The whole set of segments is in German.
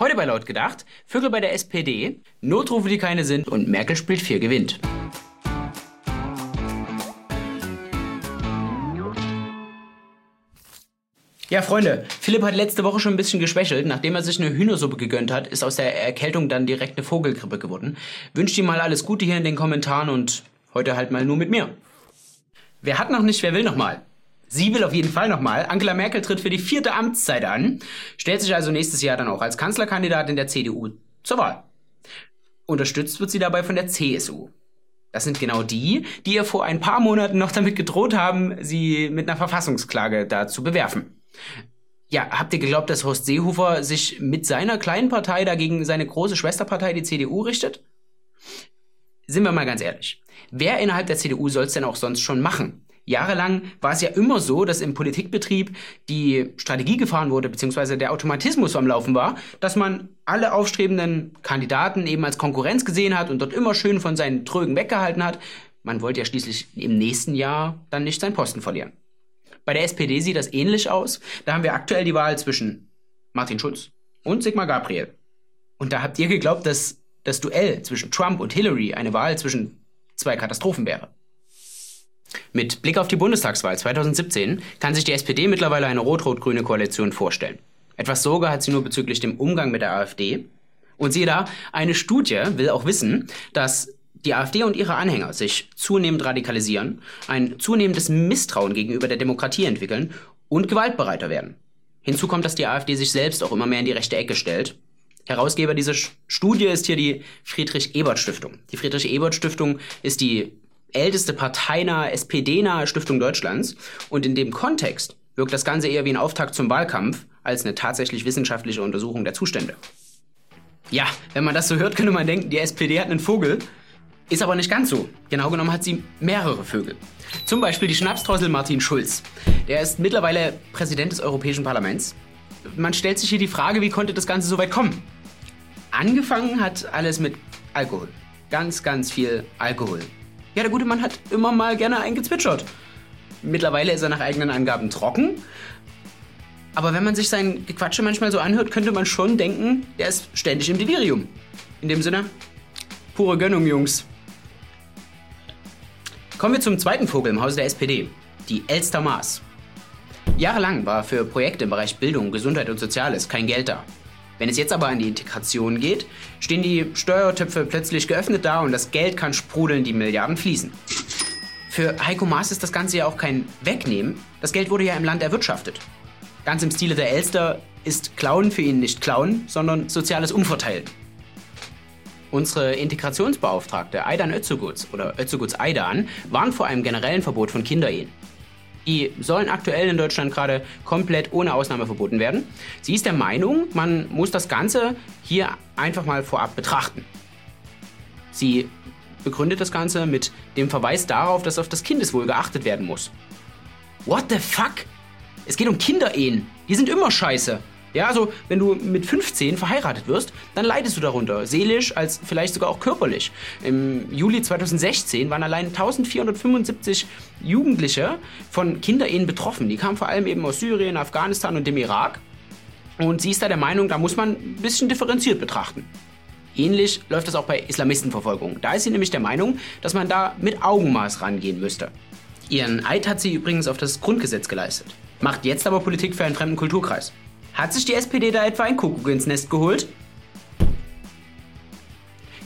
Heute bei Laut gedacht, Vögel bei der SPD, Notrufe, die keine sind und Merkel spielt 4 gewinnt. Ja, Freunde, Philipp hat letzte Woche schon ein bisschen geschwächelt. Nachdem er sich eine Hühnersuppe gegönnt hat, ist aus der Erkältung dann direkt eine Vogelgrippe geworden. Wünscht ihm mal alles Gute hier in den Kommentaren und heute halt mal nur mit mir. Wer hat noch nicht, wer will noch mal? Sie will auf jeden Fall nochmal. Angela Merkel tritt für die vierte Amtszeit an, stellt sich also nächstes Jahr dann auch als Kanzlerkandidatin der CDU zur Wahl. Unterstützt wird sie dabei von der CSU. Das sind genau die, die ihr vor ein paar Monaten noch damit gedroht haben, sie mit einer Verfassungsklage da zu bewerfen. Ja, habt ihr geglaubt, dass Horst Seehofer sich mit seiner kleinen Partei dagegen seine große Schwesterpartei, die CDU, richtet? Sind wir mal ganz ehrlich. Wer innerhalb der CDU soll es denn auch sonst schon machen? Jahrelang war es ja immer so, dass im Politikbetrieb die Strategie gefahren wurde, beziehungsweise der Automatismus am Laufen war, dass man alle aufstrebenden Kandidaten eben als Konkurrenz gesehen hat und dort immer schön von seinen Trögen weggehalten hat. Man wollte ja schließlich im nächsten Jahr dann nicht seinen Posten verlieren. Bei der SPD sieht das ähnlich aus. Da haben wir aktuell die Wahl zwischen Martin Schulz und Sigmar Gabriel. Und da habt ihr geglaubt, dass das Duell zwischen Trump und Hillary eine Wahl zwischen zwei Katastrophen wäre. Mit Blick auf die Bundestagswahl 2017 kann sich die SPD mittlerweile eine rot-rot-grüne Koalition vorstellen. Etwas Sorge hat sie nur bezüglich dem Umgang mit der AfD. Und siehe da, eine Studie will auch wissen, dass die AfD und ihre Anhänger sich zunehmend radikalisieren, ein zunehmendes Misstrauen gegenüber der Demokratie entwickeln und gewaltbereiter werden. Hinzu kommt, dass die AfD sich selbst auch immer mehr in die rechte Ecke stellt. Herausgeber dieser Studie ist hier die Friedrich-Ebert-Stiftung. Die Friedrich-Ebert-Stiftung ist die älteste parteinahe, SPD-nahe Stiftung Deutschlands. Und in dem Kontext wirkt das Ganze eher wie ein Auftakt zum Wahlkampf als eine tatsächlich wissenschaftliche Untersuchung der Zustände. Ja, wenn man das so hört, könnte man denken, die SPD hat einen Vogel. Ist aber nicht ganz so. Genau genommen hat sie mehrere Vögel. Zum Beispiel die Schnapsdrossel Martin Schulz. Der ist mittlerweile Präsident des Europäischen Parlaments. Man stellt sich hier die Frage, wie konnte das Ganze so weit kommen? Angefangen hat alles mit Alkohol. Ganz, ganz viel Alkohol. Ja, der gute Mann hat immer mal gerne eingezwitschert. Mittlerweile ist er nach eigenen Angaben trocken. Aber wenn man sich sein Gequatsche manchmal so anhört, könnte man schon denken, der ist ständig im Delirium. In dem Sinne, pure Gönnung, Jungs. Kommen wir zum zweiten Vogel im Hause der SPD, die Elster Maas. Jahrelang war für Projekte im Bereich Bildung, Gesundheit und Soziales kein Geld da. Wenn es jetzt aber an die Integration geht, stehen die Steuertöpfe plötzlich geöffnet da und das Geld kann sprudeln, die Milliarden fließen. Für Heiko Maas ist das Ganze ja auch kein Wegnehmen. Das Geld wurde ja im Land erwirtschaftet. Ganz im Stile der Elster ist Klauen für ihn nicht Klauen, sondern soziales Umverteilen. Unsere Integrationsbeauftragte Aidan Özzuguts oder Özzuguts Aidan warnt vor einem generellen Verbot von Kinderehen. Die sollen aktuell in Deutschland gerade komplett ohne Ausnahme verboten werden. Sie ist der Meinung, man muss das Ganze hier einfach mal vorab betrachten. Sie begründet das Ganze mit dem Verweis darauf, dass auf das Kindeswohl geachtet werden muss. What the fuck? Es geht um Kinderehen. Die sind immer scheiße. Ja, also wenn du mit 15 verheiratet wirst, dann leidest du darunter, seelisch als vielleicht sogar auch körperlich. Im Juli 2016 waren allein 1475 Jugendliche von Kinderehen betroffen. Die kamen vor allem eben aus Syrien, Afghanistan und dem Irak. Und sie ist da der Meinung, da muss man ein bisschen differenziert betrachten. Ähnlich läuft das auch bei Islamistenverfolgung. Da ist sie nämlich der Meinung, dass man da mit Augenmaß rangehen müsste. Ihren Eid hat sie übrigens auf das Grundgesetz geleistet. Macht jetzt aber Politik für einen fremden Kulturkreis. Hat sich die SPD da etwa ein Kuckuck ins Nest geholt?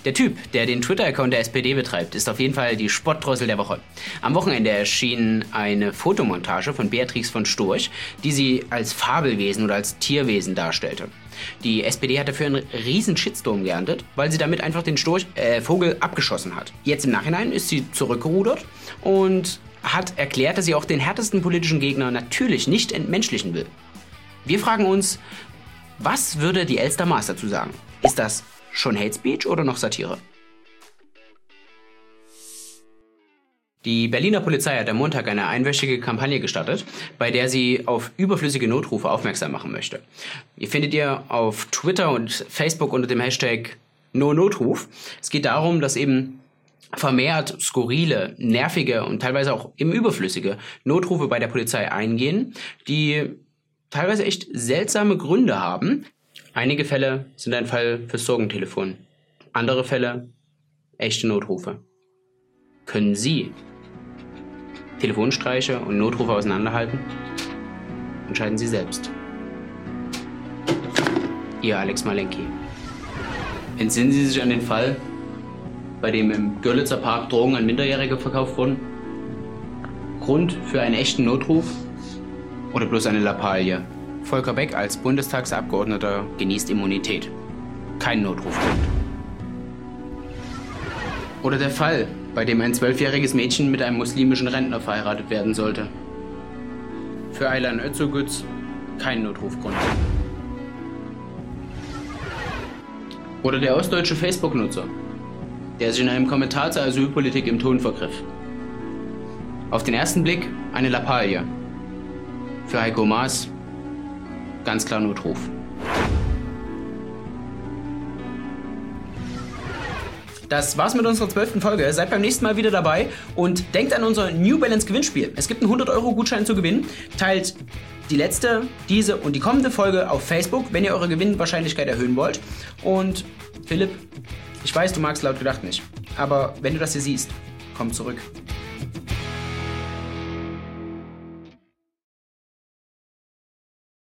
Der Typ, der den Twitter-Account der SPD betreibt, ist auf jeden Fall die Spottdrossel der Woche. Am Wochenende erschien eine Fotomontage von Beatrix von Storch, die sie als Fabelwesen oder als Tierwesen darstellte. Die SPD hat dafür einen riesen Shitstorm geerntet, weil sie damit einfach den Storch, äh, Vogel abgeschossen hat. Jetzt im Nachhinein ist sie zurückgerudert und hat erklärt, dass sie auch den härtesten politischen Gegner natürlich nicht entmenschlichen will. Wir fragen uns, was würde die Elster Maas dazu sagen? Ist das schon Hate Speech oder noch Satire? Die Berliner Polizei hat am Montag eine einwöchige Kampagne gestartet, bei der sie auf überflüssige Notrufe aufmerksam machen möchte. Ihr findet ihr auf Twitter und Facebook unter dem Hashtag NoNotruf. Es geht darum, dass eben vermehrt skurrile, nervige und teilweise auch eben überflüssige Notrufe bei der Polizei eingehen, die teilweise echt seltsame Gründe haben. Einige Fälle sind ein Fall fürs Sorgentelefon. Andere Fälle echte Notrufe. Können Sie Telefonstreiche und Notrufe auseinanderhalten? Entscheiden Sie selbst. Ihr Alex Malenki. Entsinnen Sie sich an den Fall, bei dem im Görlitzer Park Drogen an Minderjährige verkauft wurden? Grund für einen echten Notruf? Oder bloß eine Lappalie? Volker Beck als Bundestagsabgeordneter genießt Immunität. Kein Notrufgrund. Oder der Fall, bei dem ein zwölfjähriges Mädchen mit einem muslimischen Rentner verheiratet werden sollte. Für Aylan Özogüz kein Notrufgrund. Oder der ostdeutsche Facebook-Nutzer, der sich in einem Kommentar zur Asylpolitik im Ton vergriff. Auf den ersten Blick eine Lappalie. Für Heiko Maas ganz klar Notruf. Das war's mit unserer zwölften Folge. Seid beim nächsten Mal wieder dabei und denkt an unser New Balance Gewinnspiel. Es gibt einen 100 Euro Gutschein zu gewinnen. Teilt die letzte, diese und die kommende Folge auf Facebook, wenn ihr eure Gewinnwahrscheinlichkeit erhöhen wollt. Und Philipp, ich weiß, du magst laut gedacht nicht, aber wenn du das hier siehst, komm zurück.